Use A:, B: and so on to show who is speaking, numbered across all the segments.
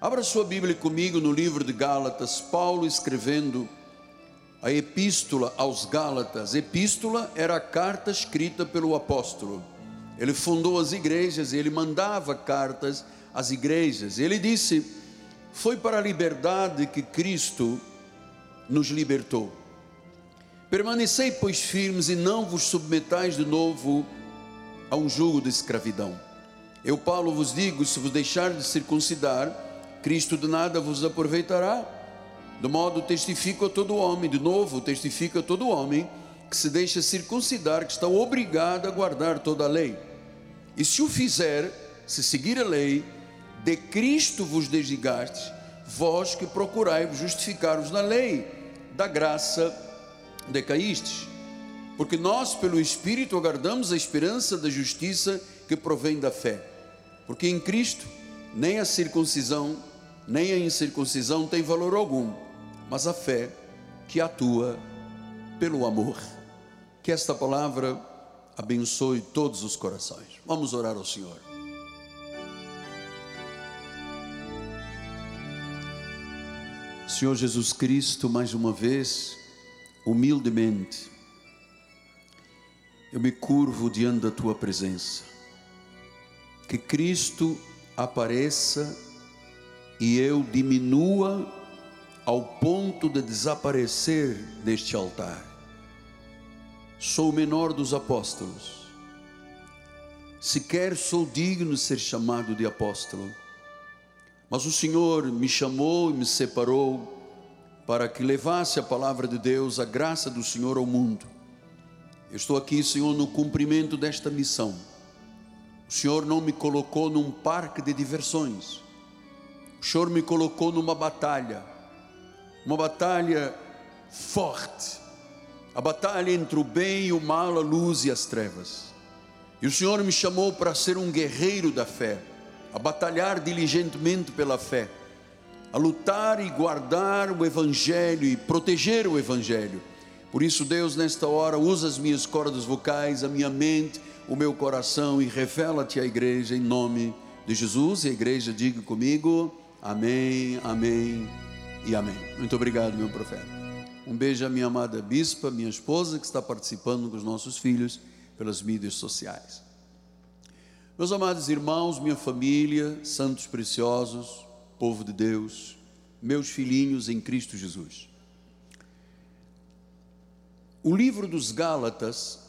A: Abra sua Bíblia comigo no livro de Gálatas, Paulo escrevendo a epístola aos Gálatas. Epístola era a carta escrita pelo apóstolo. Ele fundou as igrejas e ele mandava cartas às igrejas. Ele disse: Foi para a liberdade que Cristo nos libertou. Permanecei, pois, firmes e não vos submetais de novo a um jugo de escravidão. Eu, Paulo, vos digo: se vos deixar de circuncidar, Cristo de nada vos aproveitará. Do modo testifico a todo homem, de novo testifico a todo homem que se deixa circuncidar, que está obrigado a guardar toda a lei. E se o fizer, se seguir a lei, de Cristo vos desligastes, vós que procurai justificar-vos na lei, da graça decaístes. Porque nós, pelo Espírito, aguardamos a esperança da justiça que provém da fé. Porque em Cristo, nem a circuncisão, nem a incircuncisão tem valor algum, mas a fé que atua pelo amor. Que esta palavra abençoe todos os corações. Vamos orar ao Senhor. Senhor Jesus Cristo, mais uma vez, humildemente, eu me curvo diante da tua presença. Que Cristo apareça e eu diminua ao ponto de desaparecer deste altar. Sou o menor dos apóstolos. Sequer sou digno de ser chamado de apóstolo. Mas o Senhor me chamou e me separou para que levasse a palavra de Deus, a graça do Senhor ao mundo. Eu estou aqui, Senhor, no cumprimento desta missão. O Senhor não me colocou num parque de diversões. O Senhor me colocou numa batalha, uma batalha forte, a batalha entre o bem e o mal, a luz e as trevas. E o Senhor me chamou para ser um guerreiro da fé, a batalhar diligentemente pela fé, a lutar e guardar o Evangelho e proteger o Evangelho. Por isso, Deus, nesta hora, usa as minhas cordas vocais, a minha mente, o meu coração e revela-te à igreja em nome de Jesus. E a igreja diga comigo: Amém, Amém e Amém. Muito obrigado, meu profeta. Um beijo à minha amada bispa, minha esposa, que está participando com os nossos filhos pelas mídias sociais. Meus amados irmãos, minha família, santos preciosos, povo de Deus, meus filhinhos em Cristo Jesus. O livro dos Gálatas,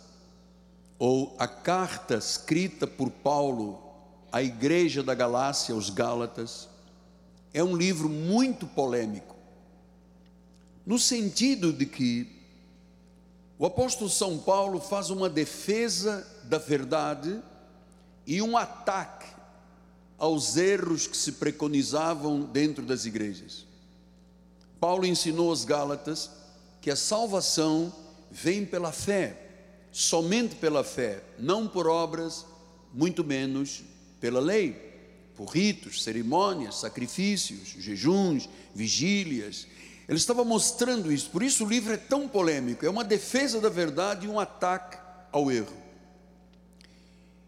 A: ou a carta escrita por Paulo à igreja da Galácia, os Gálatas, é um livro muito polêmico, no sentido de que o apóstolo São Paulo faz uma defesa da verdade e um ataque aos erros que se preconizavam dentro das igrejas. Paulo ensinou aos Gálatas que a salvação vem pela fé, somente pela fé, não por obras, muito menos pela lei, por ritos, cerimônias, sacrifícios, jejuns, vigílias. Ele estava mostrando isso, por isso o livro é tão polêmico, é uma defesa da verdade e um ataque ao erro.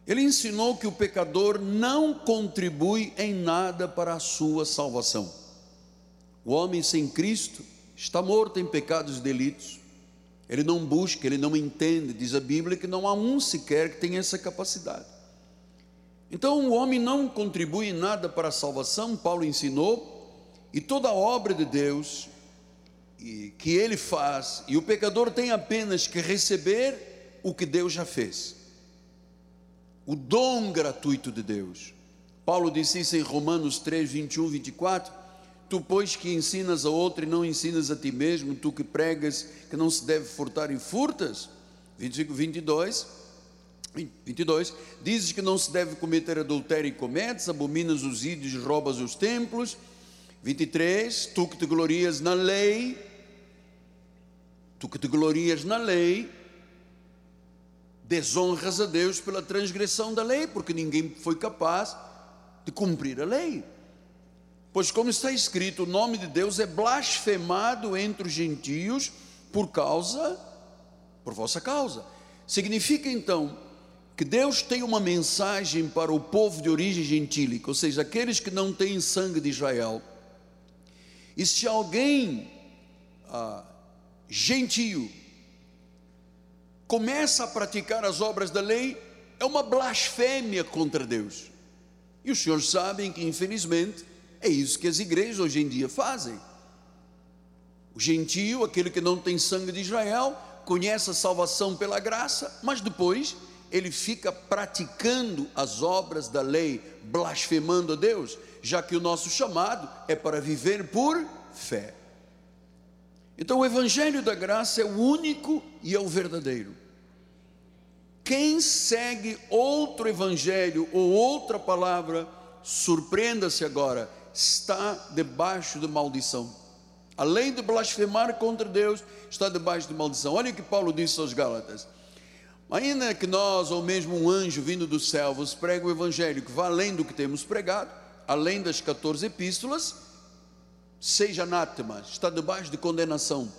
A: Ele ensinou que o pecador não contribui em nada para a sua salvação. O homem sem Cristo está morto em pecados e delitos. Ele não busca, ele não entende. Diz a Bíblia que não há um sequer que tenha essa capacidade. Então o homem não contribui em nada para a salvação, Paulo ensinou, e toda a obra de Deus que ele faz, e o pecador tem apenas que receber o que Deus já fez o dom gratuito de Deus. Paulo disse isso em Romanos 3, 21, 24. Tu, pois, que ensinas a outro e não ensinas a ti mesmo, tu que pregas que não se deve furtar e furtas. 25, 22. 22, dizes que não se deve cometer adultério e cometes, abominas os ídolos, roubas os templos. 23, tu que te glorias na lei, tu que te glorias na lei, desonras a Deus pela transgressão da lei, porque ninguém foi capaz de cumprir a lei. Pois, como está escrito, o nome de Deus é blasfemado entre os gentios por causa, por vossa causa. Significa então que Deus tem uma mensagem para o povo de origem gentílica, ou seja, aqueles que não têm sangue de Israel. E se alguém ah, gentio começa a praticar as obras da lei, é uma blasfêmia contra Deus. E os senhores sabem que, infelizmente, é isso que as igrejas hoje em dia fazem. O gentio, aquele que não tem sangue de Israel, conhece a salvação pela graça, mas depois ele fica praticando as obras da lei, blasfemando a Deus, já que o nosso chamado é para viver por fé. Então, o Evangelho da Graça é o único e é o verdadeiro. Quem segue outro Evangelho ou outra palavra, surpreenda-se agora, está debaixo de maldição. Além de blasfemar contra Deus, está debaixo de maldição. Olha o que Paulo disse aos Gálatas. Ainda que nós, ou mesmo um anjo vindo do céu, vos pregue o evangelho que vai além do que temos pregado, além das 14 epístolas, seja anátema, está debaixo de condenação.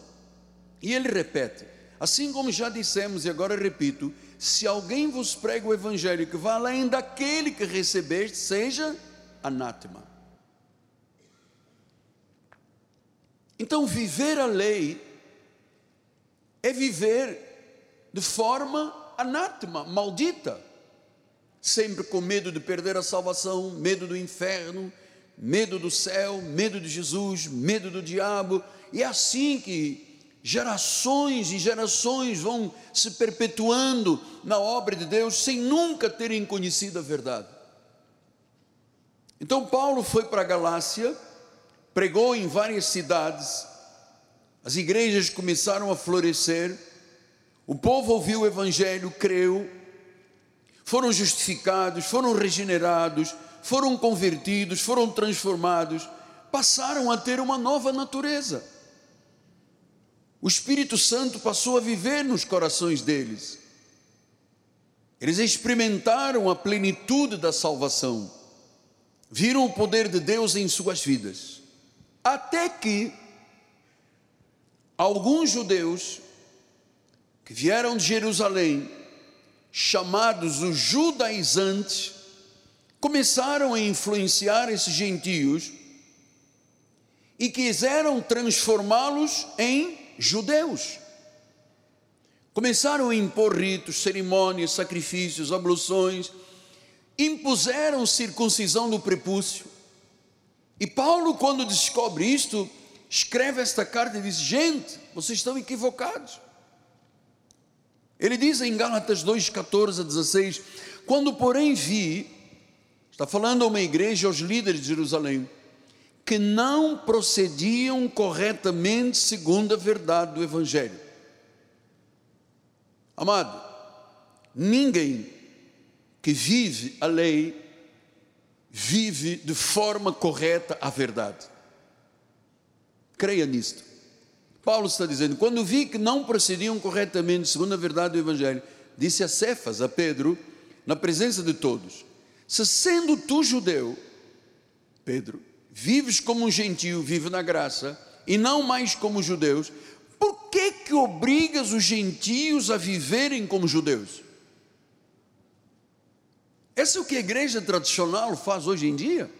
A: E ele repete: assim como já dissemos e agora repito, se alguém vos prega o evangelho que vai além daquele que recebeste, seja anátema. Então, viver a lei é viver de forma anátema, maldita, sempre com medo de perder a salvação, medo do inferno, medo do céu, medo de Jesus, medo do diabo, e é assim que gerações e gerações vão se perpetuando na obra de Deus sem nunca terem conhecido a verdade. Então Paulo foi para a Galácia, pregou em várias cidades, as igrejas começaram a florescer, o povo ouviu o Evangelho, creu, foram justificados, foram regenerados, foram convertidos, foram transformados, passaram a ter uma nova natureza. O Espírito Santo passou a viver nos corações deles. Eles experimentaram a plenitude da salvação, viram o poder de Deus em suas vidas, até que alguns judeus que vieram de Jerusalém, chamados os judaizantes, começaram a influenciar esses gentios e quiseram transformá-los em judeus. Começaram a impor ritos, cerimônias, sacrifícios, abluções, impuseram circuncisão no prepúcio. E Paulo, quando descobre isto, escreve esta carta e diz: Gente, vocês estão equivocados. Ele diz em Gálatas 2, 14 a 16: Quando, porém, vi, está falando a uma igreja, aos líderes de Jerusalém, que não procediam corretamente segundo a verdade do Evangelho. Amado, ninguém que vive a lei vive de forma correta a verdade. Creia nisto. Paulo está dizendo: quando vi que não procediam corretamente segundo a verdade do Evangelho, disse a Cefas, a Pedro, na presença de todos: Se sendo tu judeu, Pedro, vives como um gentio, vive na graça, e não mais como judeus, por que que obrigas os gentios a viverem como judeus? Essa é o que a igreja tradicional faz hoje em dia.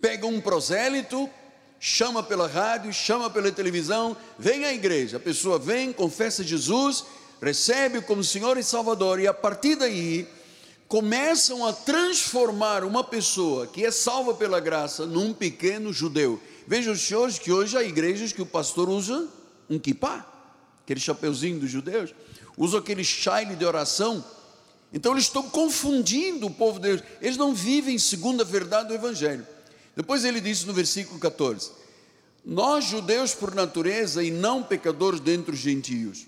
A: Pega um prosélito, chama pela rádio, chama pela televisão, vem à igreja. A pessoa vem, confessa Jesus, recebe como Senhor e Salvador, e a partir daí começam a transformar uma pessoa que é salva pela graça num pequeno judeu. Vejam os senhores que hoje há igrejas que o pastor usa um kippah, aquele chapeuzinho dos judeus, usa aquele chile de oração. Então eles estão confundindo o povo de Deus, eles não vivem segundo a verdade do Evangelho. Depois ele disse no versículo 14: Nós, judeus por natureza e não pecadores dentre os gentios,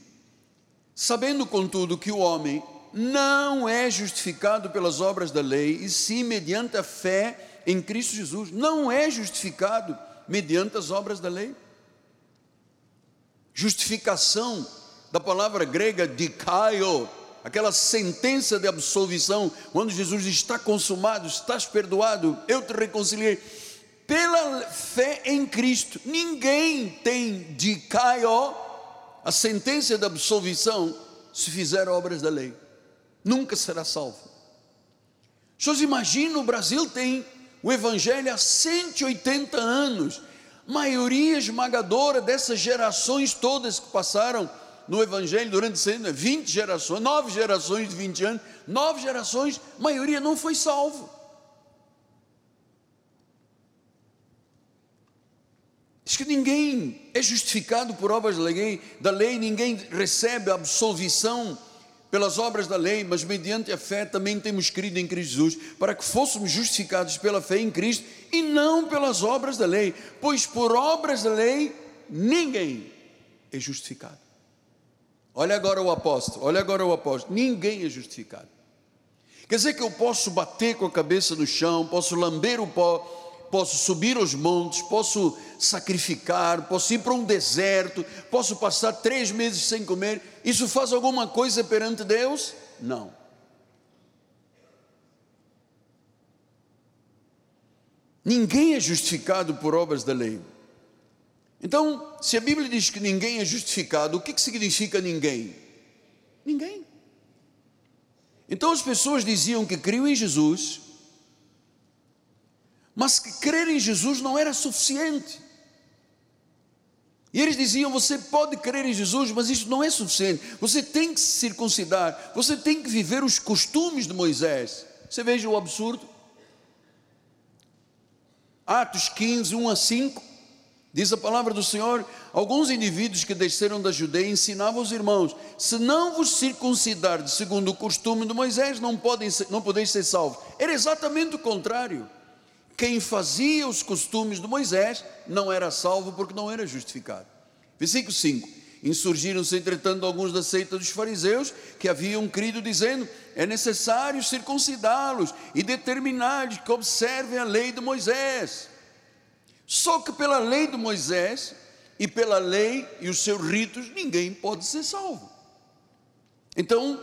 A: sabendo contudo que o homem não é justificado pelas obras da lei, e sim mediante a fé em Cristo Jesus, não é justificado mediante as obras da lei. Justificação da palavra grega dikaio, aquela sentença de absolvição, quando Jesus está consumado, estás perdoado, eu te reconciliei. Pela fé em Cristo, ninguém tem de Caio a sentença de absolvição se fizer obras da lei. nunca será salvo. Vocês imaginam, o Brasil tem o Evangelho há 180 anos, maioria esmagadora dessas gerações todas que passaram no Evangelho durante 20 gerações, nove gerações de 20 anos, nove gerações, maioria não foi salvo. Que ninguém é justificado por obras da lei, da lei, ninguém recebe absolvição pelas obras da lei, mas mediante a fé também temos crido em Cristo Jesus, para que fôssemos justificados pela fé em Cristo e não pelas obras da lei, pois por obras da lei ninguém é justificado. Olha agora o apóstolo, olha agora o apóstolo, ninguém é justificado. Quer dizer que eu posso bater com a cabeça no chão, posso lamber o pó, posso subir aos montes, posso sacrificar, posso ir para um deserto, posso passar três meses sem comer. Isso faz alguma coisa perante Deus? Não. Ninguém é justificado por obras da lei. Então, se a Bíblia diz que ninguém é justificado, o que, que significa ninguém? Ninguém. Então as pessoas diziam que criam em Jesus, mas que crer em Jesus não era suficiente. E eles diziam: você pode crer em Jesus, mas isso não é suficiente. Você tem que se circuncidar, você tem que viver os costumes de Moisés. Você veja o absurdo. Atos 15, 1 a 5, diz a palavra do Senhor: alguns indivíduos que desceram da Judeia ensinavam os irmãos: se não vos circuncidar segundo o costume de Moisés, não, podem ser, não podeis ser salvos. Era exatamente o contrário. Quem fazia os costumes de Moisés não era salvo porque não era justificado. Versículo 5: Insurgiram-se, entretanto, alguns da seita dos fariseus que haviam crido, dizendo: É necessário circuncidá-los e determinar-lhes que observem a lei de Moisés. Só que pela lei de Moisés e pela lei e os seus ritos, ninguém pode ser salvo. Então,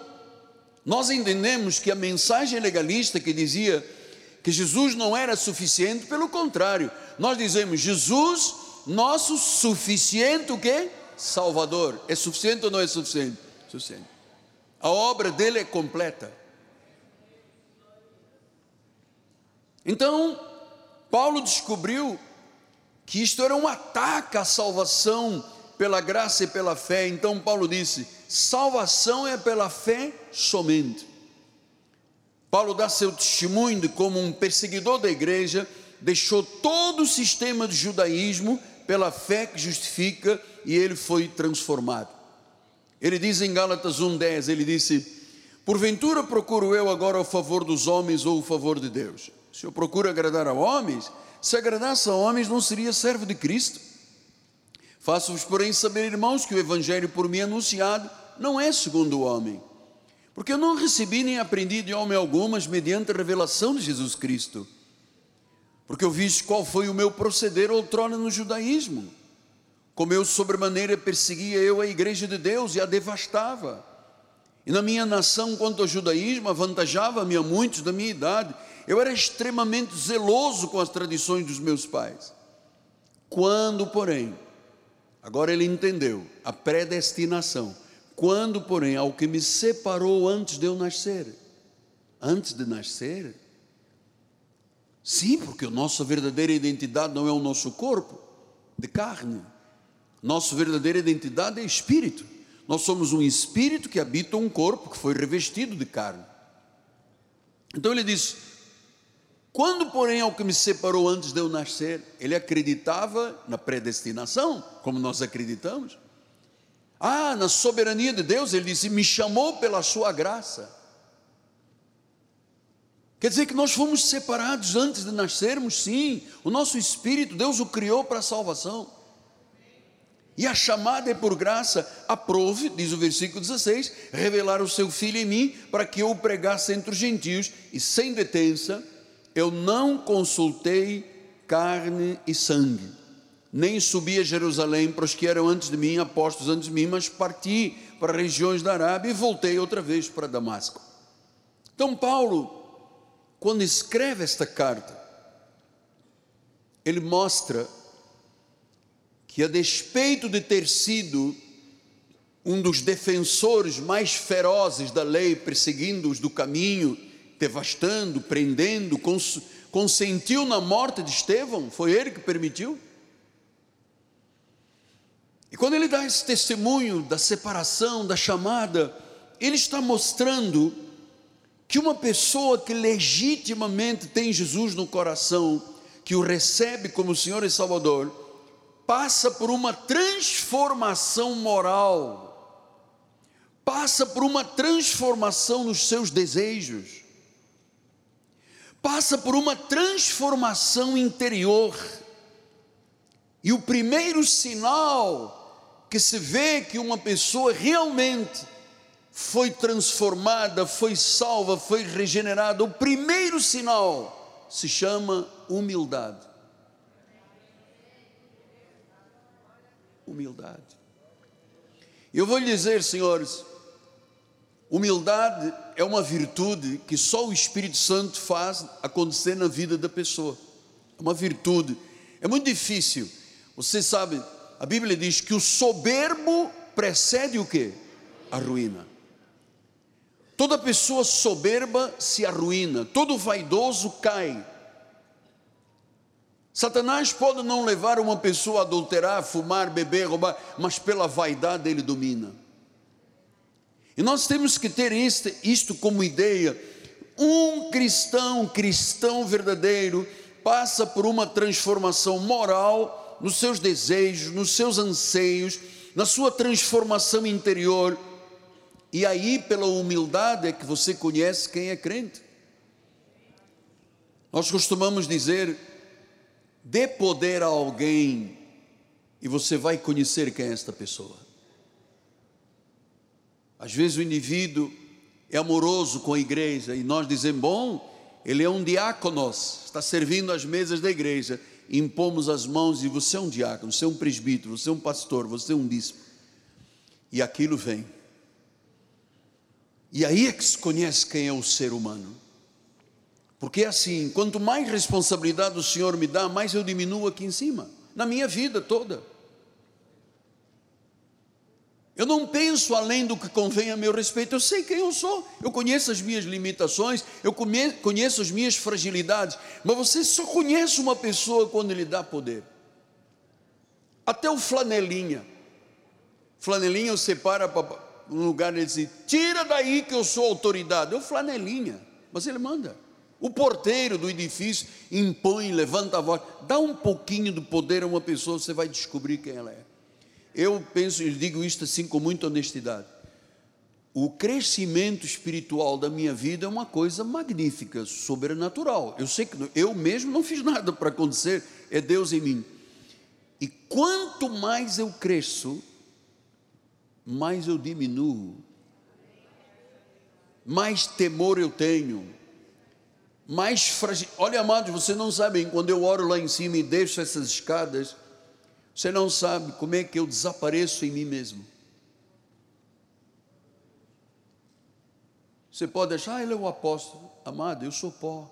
A: nós entendemos que a mensagem legalista que dizia que Jesus não era suficiente, pelo contrário, nós dizemos Jesus, nosso suficiente o quê? Salvador. É suficiente ou não é suficiente? Suficiente. A obra dele é completa. Então, Paulo descobriu que isto era um ataque à salvação pela graça e pela fé. Então Paulo disse: salvação é pela fé somente. Paulo dá seu testemunho de como um perseguidor da igreja deixou todo o sistema de judaísmo pela fé que justifica e ele foi transformado. Ele diz em Gálatas 1:10, ele disse: Porventura procuro eu agora o favor dos homens ou o favor de Deus? Se eu procuro agradar a homens, se agradasse a homens, não seria servo de Cristo. Faço-vos, porém, saber, irmãos, que o evangelho por mim anunciado não é segundo o homem porque eu não recebi nem aprendi de homem algumas mediante a revelação de Jesus Cristo. Porque eu vi qual foi o meu proceder outrora no judaísmo. Como eu sobremaneira perseguia eu a igreja de Deus e a devastava. E na minha nação, quanto ao judaísmo, avantajava-me a muitos da minha idade. Eu era extremamente zeloso com as tradições dos meus pais. Quando, porém, agora ele entendeu a predestinação quando, porém, ao que me separou antes de eu nascer, antes de nascer, sim, porque a nossa verdadeira identidade não é o nosso corpo de carne, nossa verdadeira identidade é espírito. Nós somos um espírito que habita um corpo que foi revestido de carne. Então ele diz: quando, porém, ao que me separou antes de eu nascer, ele acreditava na predestinação, como nós acreditamos. Ah, na soberania de Deus, ele disse: Me chamou pela sua graça. Quer dizer que nós fomos separados antes de nascermos, sim. O nosso espírito, Deus o criou para a salvação. E a chamada é por graça, aprove, diz o versículo 16, revelar o seu filho em mim, para que eu o pregasse entre os gentios, e sem detença, eu não consultei carne e sangue nem subi a Jerusalém para os que eram antes de mim, apóstolos antes de mim, mas parti para regiões da Arábia e voltei outra vez para Damasco. Então, Paulo, quando escreve esta carta, ele mostra que, a despeito de ter sido um dos defensores mais ferozes da lei, perseguindo os do caminho, devastando, prendendo, cons consentiu na morte de Estevão? Foi ele que permitiu? E quando ele dá esse testemunho da separação, da chamada, ele está mostrando que uma pessoa que legitimamente tem Jesus no coração, que o recebe como Senhor e Salvador, passa por uma transformação moral, passa por uma transformação nos seus desejos, passa por uma transformação interior. E o primeiro sinal que se vê que uma pessoa realmente foi transformada, foi salva, foi regenerada, o primeiro sinal se chama humildade. Humildade. Eu vou lhe dizer, senhores, Humildade é uma virtude que só o Espírito Santo faz acontecer na vida da pessoa. É uma virtude. É muito difícil. Você sabe, a Bíblia diz que o soberbo precede o que? A ruína. Toda pessoa soberba se arruína, todo vaidoso cai. Satanás pode não levar uma pessoa a adulterar, fumar, beber, roubar, mas pela vaidade ele domina. E nós temos que ter isto, isto como ideia. Um cristão, cristão verdadeiro, passa por uma transformação moral nos seus desejos, nos seus anseios, na sua transformação interior. E aí, pela humildade, é que você conhece quem é crente. Nós costumamos dizer: dê poder a alguém e você vai conhecer quem é esta pessoa. Às vezes o indivíduo é amoroso com a igreja e nós dizemos, bom, ele é um diáconos, está servindo as mesas da igreja. Impomos as mãos e você é um diácono, você é um presbítero, você é um pastor, você é um bispo. E aquilo vem. E aí é que se conhece quem é o ser humano. Porque é assim, quanto mais responsabilidade o Senhor me dá, mais eu diminuo aqui em cima, na minha vida toda. Eu não penso além do que convém a meu respeito. Eu sei quem eu sou. Eu conheço as minhas limitações. Eu conheço as minhas fragilidades. Mas você só conhece uma pessoa quando lhe dá poder. Até o flanelinha. Flanelinha você para um lugar e diz: Tira daí que eu sou autoridade. É o flanelinha. Mas ele manda. O porteiro do edifício impõe, levanta a voz. Dá um pouquinho do poder a uma pessoa, você vai descobrir quem ela é. Eu penso e digo isto assim com muita honestidade. O crescimento espiritual da minha vida é uma coisa magnífica, sobrenatural. Eu sei que eu mesmo não fiz nada para acontecer, é Deus em mim. E quanto mais eu cresço, mais eu diminuo, mais temor eu tenho, mais fragil. Olha, amados, vocês não sabem, quando eu oro lá em cima e deixo essas escadas, você não sabe como é que eu desapareço em mim mesmo. Você pode achar, ah, ele é o apóstolo. Amado, eu sou pó.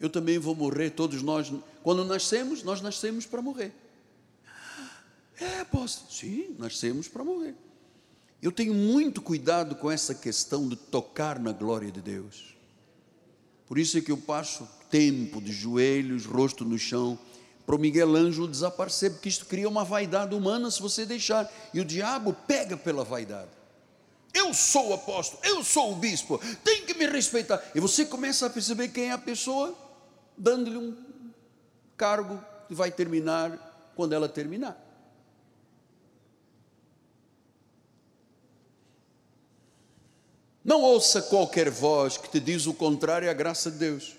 A: Eu também vou morrer, todos nós. Quando nascemos, nós nascemos para morrer. É, apóstolo. Sim, nascemos para morrer. Eu tenho muito cuidado com essa questão de tocar na glória de Deus. Por isso é que eu passo tempo de joelhos, rosto no chão, para o Miguel Ângelo desaparecer, porque isto cria uma vaidade humana se você deixar, e o diabo pega pela vaidade. Eu sou o apóstolo, eu sou o bispo, tem que me respeitar. E você começa a perceber quem é a pessoa, dando-lhe um cargo que vai terminar quando ela terminar. Não ouça qualquer voz que te diz o contrário à graça de Deus.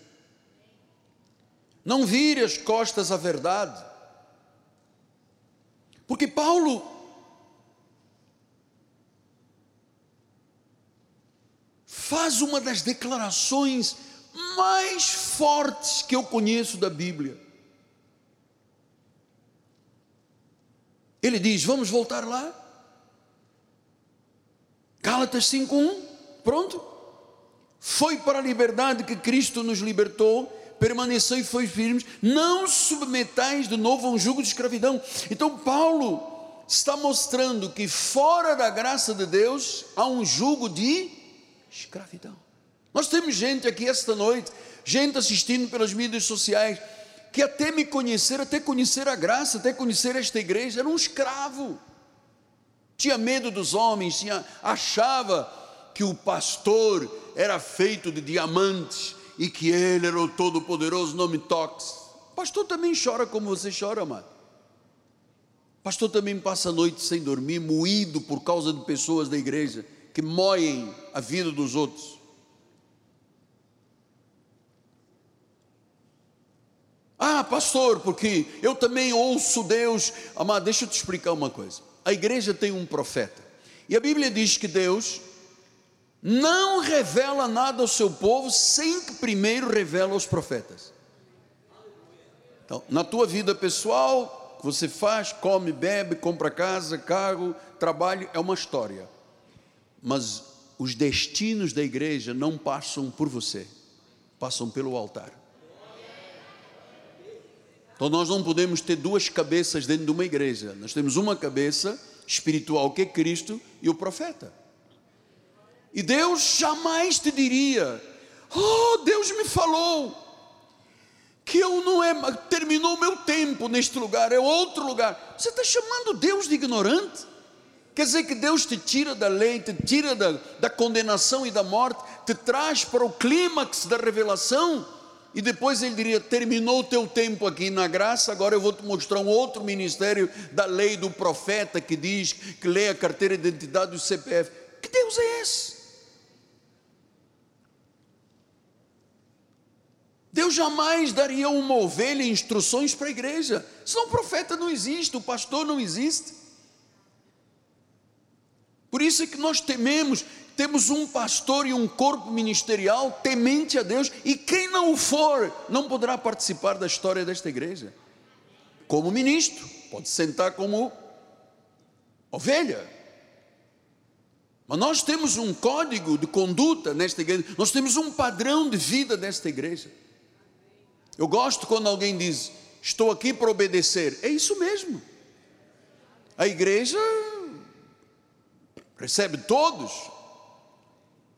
A: Não vire as costas à verdade. Porque Paulo faz uma das declarações mais fortes que eu conheço da Bíblia. Ele diz: Vamos voltar lá. Gálatas 5:1. Pronto. Foi para a liberdade que Cristo nos libertou permanecei e foi firmes, não submetais de novo a um jugo de escravidão. Então, Paulo está mostrando que fora da graça de Deus há um jugo de escravidão. Nós temos gente aqui esta noite, gente assistindo pelas mídias sociais, que até me conhecer, até conhecer a graça, até conhecer esta igreja, era um escravo. Tinha medo dos homens, tinha, achava que o pastor era feito de diamantes e que ele era o todo-poderoso, não me toques. Pastor também chora como você chora, amado. Pastor também passa a noite sem dormir, moído por causa de pessoas da igreja que moem a vida dos outros. Ah, pastor, porque eu também ouço Deus. Amado, deixa eu te explicar uma coisa. A igreja tem um profeta. E a Bíblia diz que Deus não revela nada ao seu povo sem que primeiro revela aos profetas. Então, na tua vida pessoal, você faz, come, bebe, compra casa, carro, trabalho, é uma história. Mas os destinos da igreja não passam por você, passam pelo altar. Então nós não podemos ter duas cabeças dentro de uma igreja. Nós temos uma cabeça espiritual que é Cristo e o profeta. E Deus jamais te diria: Oh, Deus me falou que eu não é, terminou o meu tempo neste lugar, é outro lugar. Você está chamando Deus de ignorante? Quer dizer que Deus te tira da lei, te tira da, da condenação e da morte, te traz para o clímax da revelação, e depois ele diria: terminou o teu tempo aqui na graça, agora eu vou te mostrar um outro ministério da lei do profeta que diz que lê a carteira de identidade do CPF. Que Deus é esse? Deus jamais daria uma ovelha instruções para a igreja. Senão o profeta não existe, o pastor não existe. Por isso é que nós tememos, temos um pastor e um corpo ministerial temente a Deus, e quem não for, não poderá participar da história desta igreja. Como ministro, pode sentar como ovelha. Mas nós temos um código de conduta nesta igreja, nós temos um padrão de vida nesta igreja. Eu gosto quando alguém diz: Estou aqui para obedecer. É isso mesmo. A igreja recebe todos,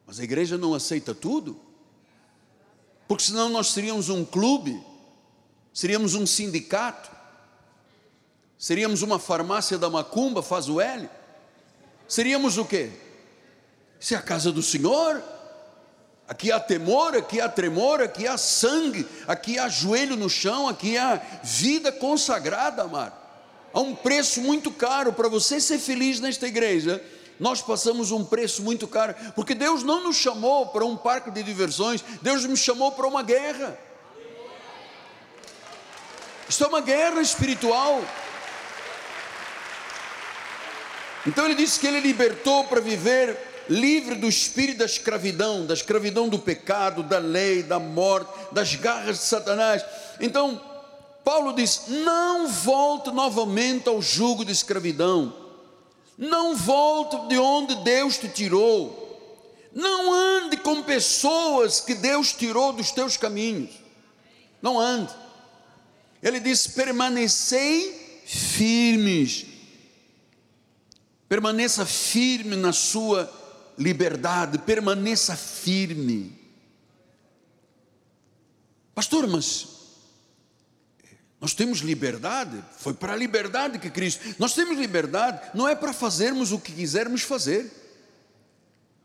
A: mas a igreja não aceita tudo, porque senão nós seríamos um clube, seríamos um sindicato, seríamos uma farmácia da macumba, faz o L, seríamos o quê? Se é a casa do Senhor, Aqui há temor, aqui há tremor, aqui há sangue, aqui há joelho no chão, aqui há vida consagrada, amado. Há um preço muito caro para você ser feliz nesta igreja. Nós passamos um preço muito caro, porque Deus não nos chamou para um parque de diversões, Deus nos chamou para uma guerra. Isto é uma guerra espiritual. Então ele disse que ele libertou para viver livre do espírito da escravidão, da escravidão do pecado, da lei, da morte, das garras de Satanás. Então, Paulo diz: não volte novamente ao jugo de escravidão, não volte de onde Deus te tirou, não ande com pessoas que Deus tirou dos teus caminhos, não ande. Ele diz: permanecei firmes, permaneça firme na sua liberdade, permaneça firme. Pastor, mas nós temos liberdade, foi para a liberdade que Cristo. Nós temos liberdade, não é para fazermos o que quisermos fazer.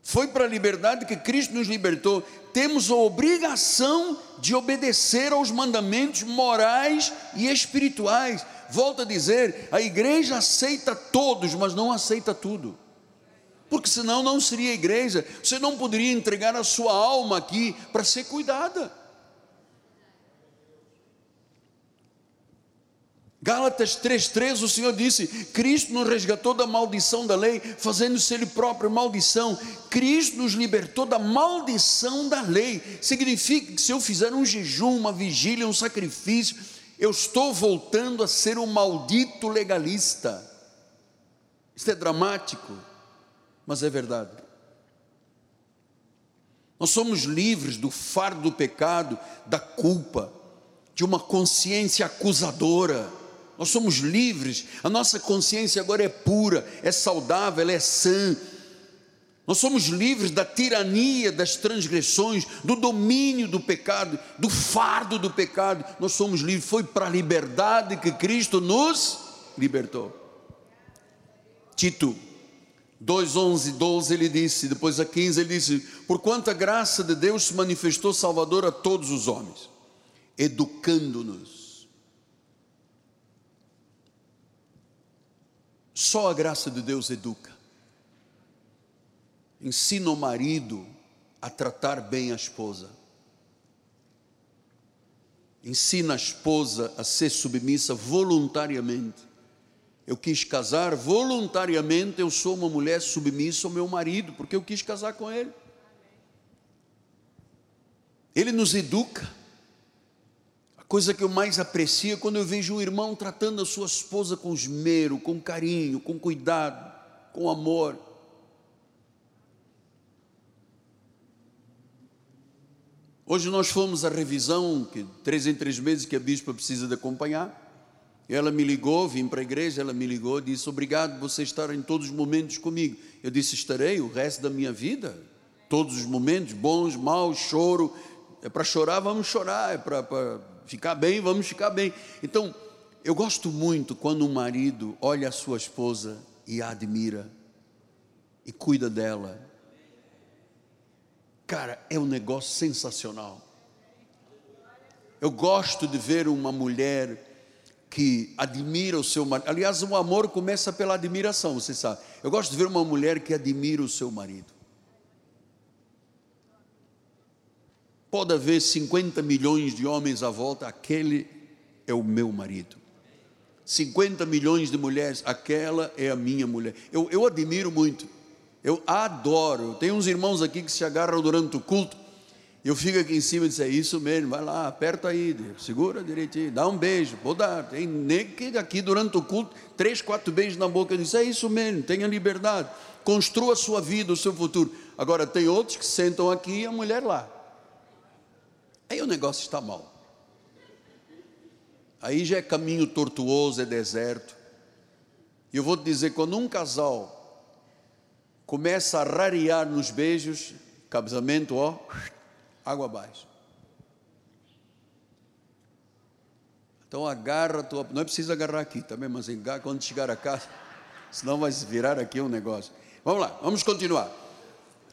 A: Foi para a liberdade que Cristo nos libertou. Temos a obrigação de obedecer aos mandamentos morais e espirituais. Volto a dizer, a igreja aceita todos, mas não aceita tudo porque senão não seria igreja, você não poderia entregar a sua alma aqui para ser cuidada. Gálatas 3,3, o Senhor disse: Cristo nos resgatou da maldição da lei, fazendo-se Ele próprio maldição. Cristo nos libertou da maldição da lei. Significa que se eu fizer um jejum, uma vigília, um sacrifício, eu estou voltando a ser um maldito legalista. Isso é dramático mas é verdade. Nós somos livres do fardo do pecado, da culpa, de uma consciência acusadora. nós somos livres, a nossa consciência agora é pura, é saudável, é sã. Nós somos livres da tirania das transgressões, do domínio do pecado, do fardo do pecado. Nós somos livres. Foi para a liberdade que Cristo nos libertou. Tito 2, 11, 12 ele disse, depois a 15 ele disse: Por quanta graça de Deus se manifestou Salvador a todos os homens, educando-nos. Só a graça de Deus educa ensina o marido a tratar bem a esposa. Ensina a esposa a ser submissa voluntariamente. Eu quis casar voluntariamente, eu sou uma mulher submissa ao meu marido, porque eu quis casar com ele. Ele nos educa. A coisa que eu mais aprecio é quando eu vejo um irmão tratando a sua esposa com esmero, com carinho, com cuidado, com amor. Hoje nós fomos à revisão, que três em três meses que a bispa precisa de acompanhar. Ela me ligou, vim para a igreja, ela me ligou, disse: Obrigado por você estar em todos os momentos comigo. Eu disse: Estarei o resto da minha vida, todos os momentos, bons, maus, choro. É para chorar, vamos chorar. É para, para ficar bem, vamos ficar bem. Então, eu gosto muito quando um marido olha a sua esposa e a admira, e cuida dela, Cara, é um negócio sensacional. Eu gosto de ver uma mulher que admira o seu marido. Aliás, o amor começa pela admiração, você sabe. Eu gosto de ver uma mulher que admira o seu marido. Pode haver 50 milhões de homens à volta, aquele é o meu marido. 50 milhões de mulheres, aquela é a minha mulher. Eu, eu admiro muito. Eu adoro. Tem uns irmãos aqui que se agarram durante o culto. Eu fico aqui em cima e digo, é isso mesmo, vai lá, aperta aí, segura direitinho, dá um beijo, vou dar. Tem nem que aqui durante o culto, três, quatro beijos na boca, eu disse, é isso mesmo, tenha liberdade, construa a sua vida, o seu futuro. Agora tem outros que sentam aqui e a mulher lá. Aí o negócio está mal. Aí já é caminho tortuoso, é deserto. E eu vou te dizer, quando um casal começa a rarear nos beijos, cabeçamento, ó, água abaixo. Então agarra tua, não é preciso agarrar aqui também, mas agarra quando chegar a casa, senão vai virar aqui um negócio. Vamos lá, vamos continuar.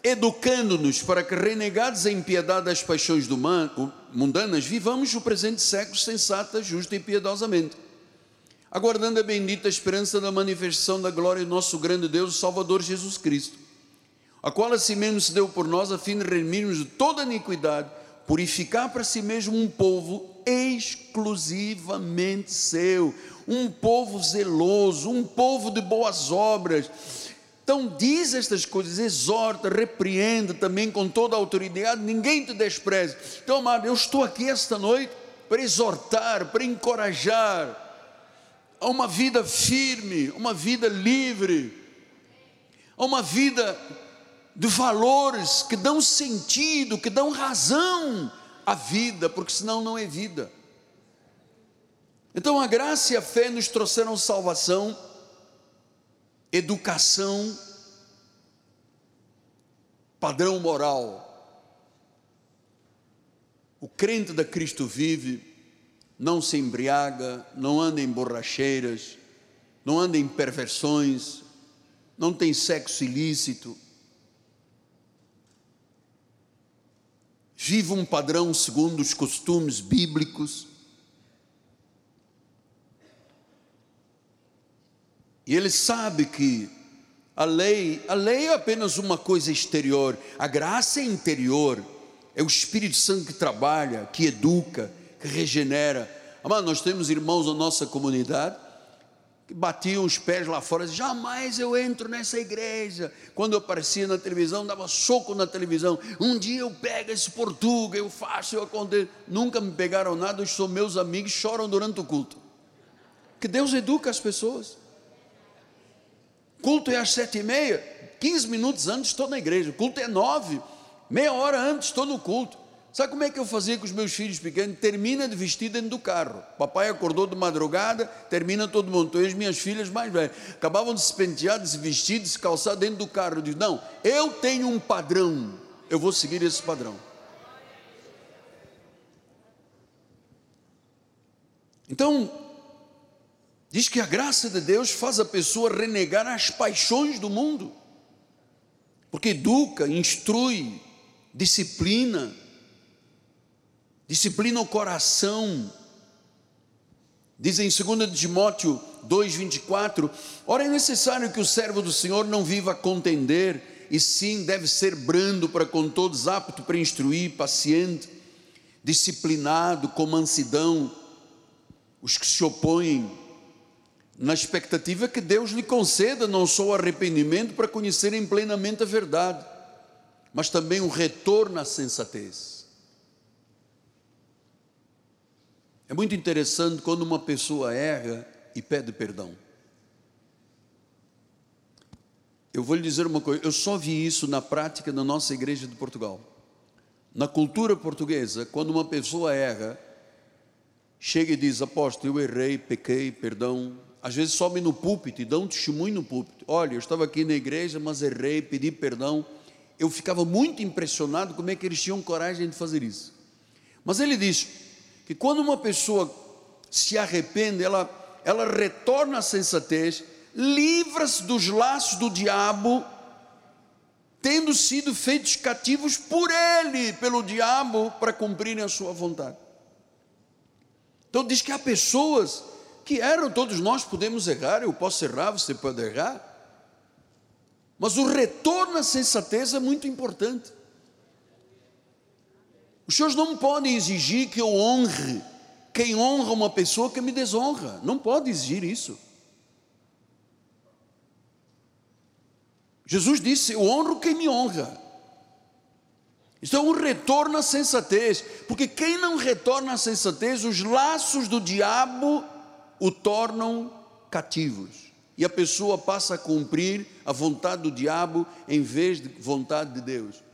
A: Educando-nos para que, renegados a impiedade das paixões mundanas, vivamos o presente século sensata, justa e piedosamente aguardando a bendita esperança da manifestação da glória do nosso grande Deus, Salvador Jesus Cristo, a qual a si mesmo se deu por nós, a fim de redimirmos de toda iniquidade, purificar para si mesmo um povo exclusivamente seu, um povo zeloso, um povo de boas obras. Então, diz estas coisas, exorta, repreende também com toda a autoridade, ninguém te despreze. Então, amado, eu estou aqui esta noite para exortar, para encorajar, a uma vida firme, uma vida livre, a uma vida de valores que dão sentido, que dão razão à vida, porque senão não é vida. Então a graça e a fé nos trouxeram salvação, educação, padrão moral. O crente da Cristo vive não se embriaga, não anda em borracheiras, não anda em perversões, não tem sexo ilícito. Vive um padrão segundo os costumes bíblicos. E ele sabe que a lei, a lei é apenas uma coisa exterior, a graça é interior, é o Espírito Santo que trabalha, que educa, que regenera. Amado, nós temos irmãos na nossa comunidade batiam os pés lá fora, jamais eu entro nessa igreja. Quando eu aparecia na televisão, dava soco na televisão. Um dia eu pego esse portuga, eu faço, eu aconteço. Nunca me pegaram nada, os meus amigos, choram durante o culto. Que Deus educa as pessoas. Culto é às sete e meia, 15 minutos antes estou na igreja. culto é nove, meia hora antes estou no culto. Sabe como é que eu fazia com os meus filhos pequenos? Termina de vestir dentro do carro. Papai acordou de madrugada, termina todo mundo. Então, as minhas filhas mais velhas acabavam de se pentear, de se vestir, de se calçar dentro do carro. Eu disse: Não, eu tenho um padrão, eu vou seguir esse padrão. Então, diz que a graça de Deus faz a pessoa renegar as paixões do mundo, porque educa, instrui, disciplina, disciplina o coração. Diz em 2 Timóteo 2,24: Ora, é necessário que o servo do Senhor não viva a contender, e sim deve ser brando para com todos, apto para instruir, paciente, disciplinado, com mansidão, os que se opõem, na expectativa que Deus lhe conceda não só o arrependimento para conhecerem plenamente a verdade, mas também o retorno à sensatez. É muito interessante quando uma pessoa erra e pede perdão. Eu vou lhe dizer uma coisa, eu só vi isso na prática na nossa igreja de Portugal. Na cultura portuguesa, quando uma pessoa erra, chega e diz: Apóstolo, eu errei, pequei, perdão. Às vezes some no púlpito e dá um testemunho no púlpito. Olha, eu estava aqui na igreja, mas errei, pedi perdão. Eu ficava muito impressionado como é que eles tinham coragem de fazer isso. Mas ele diz: que quando uma pessoa se arrepende, ela, ela retorna à sensatez, livra-se dos laços do diabo, tendo sido feitos cativos por ele, pelo diabo, para cumprirem a sua vontade. Então diz que há pessoas que erram, todos nós podemos errar, eu posso errar, você pode errar, mas o retorno à sensatez é muito importante. Os senhores não podem exigir que eu honre quem honra uma pessoa que me desonra. Não pode exigir isso. Jesus disse: Eu honro quem me honra. Isso é um retorno à sensatez, porque quem não retorna à sensatez, os laços do diabo o tornam cativos. E a pessoa passa a cumprir a vontade do diabo em vez de vontade de Deus.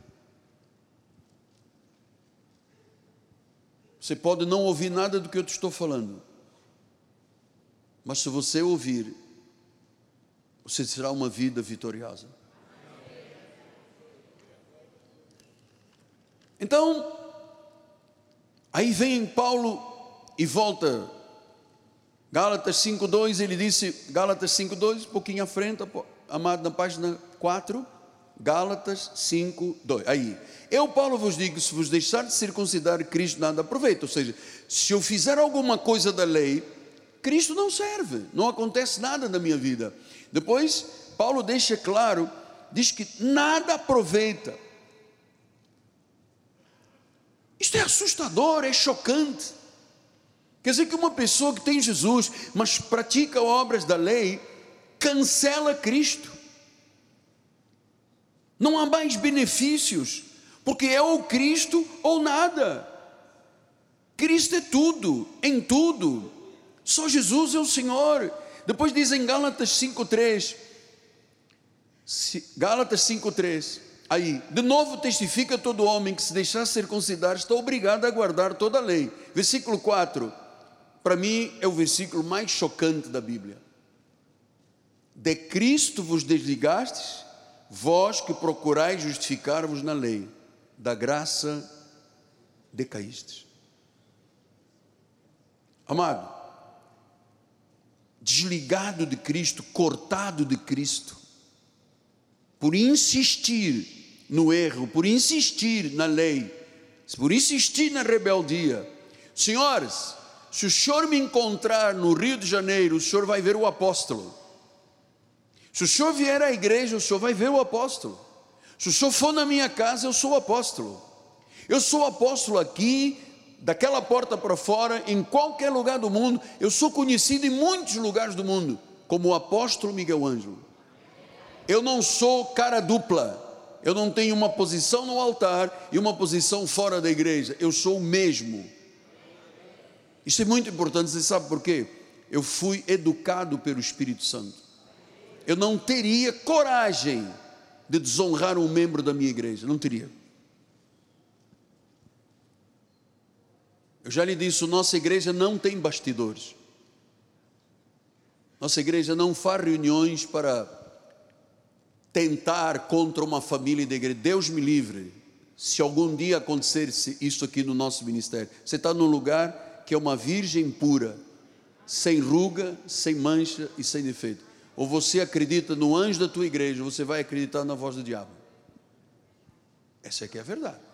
A: Você pode não ouvir nada do que eu te estou falando, mas se você ouvir, você terá uma vida vitoriosa. Então, aí vem Paulo e volta. Gálatas 5:2, ele disse, Gálatas 5:2, um pouquinho à frente, amado na página 4, Gálatas 5:2. Aí, eu, Paulo, vos digo: se vos deixar de circuncidar, Cristo nada aproveita. Ou seja, se eu fizer alguma coisa da lei, Cristo não serve, não acontece nada na minha vida. Depois, Paulo deixa claro, diz que nada aproveita. Isto é assustador, é chocante. Quer dizer que uma pessoa que tem Jesus, mas pratica obras da lei, cancela Cristo. Não há mais benefícios porque é ou Cristo ou nada. Cristo é tudo, em tudo. Só Jesus é o Senhor. Depois diz em Gálatas 5:3. Gálatas 5:3. Aí, de novo testifica todo homem que se deixar circuncidar está obrigado a guardar toda a lei. Versículo 4. Para mim é o versículo mais chocante da Bíblia. De Cristo vos desligastes, vós que procurais justificar-vos na lei da graça decaístes. Amado, desligado de Cristo, cortado de Cristo, por insistir no erro, por insistir na lei, por insistir na rebeldia. Senhores, se o senhor me encontrar no Rio de Janeiro, o senhor vai ver o apóstolo. Se o senhor vier à igreja, o senhor vai ver o apóstolo. Se o senhor for na minha casa, eu sou apóstolo. Eu sou apóstolo aqui, daquela porta para fora, em qualquer lugar do mundo. Eu sou conhecido em muitos lugares do mundo como o apóstolo Miguel Ângelo. Eu não sou cara dupla. Eu não tenho uma posição no altar e uma posição fora da igreja. Eu sou o mesmo. Isso é muito importante, você sabe por quê? Eu fui educado pelo Espírito Santo. Eu não teria coragem de desonrar um membro da minha igreja, não teria. Eu já lhe disse, nossa igreja não tem bastidores. Nossa igreja não faz reuniões para tentar contra uma família da igreja. Deus me livre. Se algum dia acontecer isso aqui no nosso ministério, você está num lugar que é uma virgem pura, sem ruga, sem mancha e sem defeito. Ou você acredita no anjo da tua igreja, você vai acreditar na voz do diabo. Essa é que é a verdade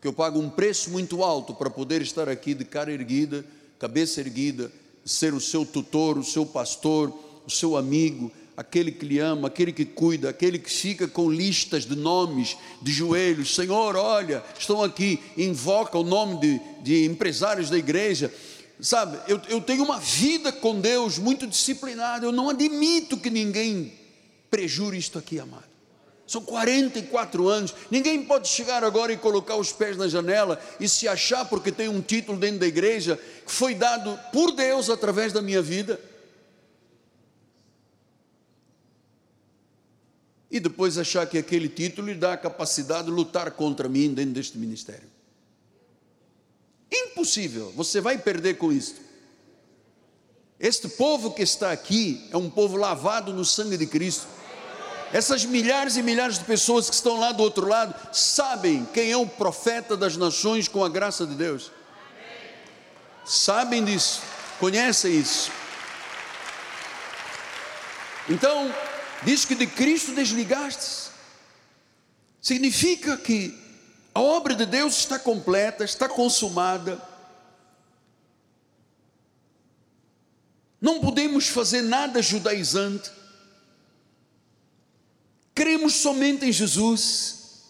A: que eu pago um preço muito alto para poder estar aqui de cara erguida, cabeça erguida, ser o seu tutor, o seu pastor, o seu amigo, aquele que lhe ama, aquele que cuida, aquele que fica com listas de nomes, de joelhos. Senhor, olha, estão aqui, invoca o nome de, de empresários da igreja. Sabe, eu, eu tenho uma vida com Deus muito disciplinada, eu não admito que ninguém prejure isto aqui, amado. São 44 anos. Ninguém pode chegar agora e colocar os pés na janela e se achar porque tem um título dentro da igreja que foi dado por Deus através da minha vida. E depois achar que aquele título lhe dá a capacidade de lutar contra mim dentro deste ministério. Impossível, você vai perder com isso. Este povo que está aqui é um povo lavado no sangue de Cristo essas milhares e milhares de pessoas que estão lá do outro lado sabem quem é o profeta das nações com a graça de Deus. Sabem disso, conhecem isso. Então, diz que de Cristo desligaste. Significa que a obra de Deus está completa, está consumada. Não podemos fazer nada judaizante cremos somente em Jesus,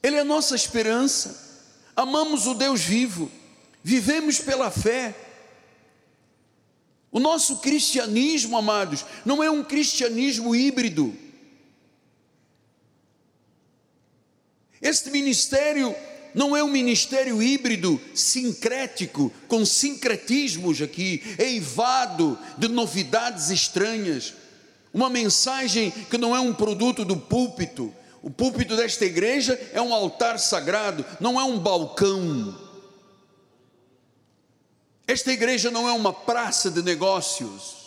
A: Ele é a nossa esperança, amamos o Deus vivo, vivemos pela fé. O nosso cristianismo, amados, não é um cristianismo híbrido. Este ministério não é um ministério híbrido, sincrético, com sincretismos aqui, eivado de novidades estranhas. Uma mensagem que não é um produto do púlpito. O púlpito desta igreja é um altar sagrado, não é um balcão. Esta igreja não é uma praça de negócios.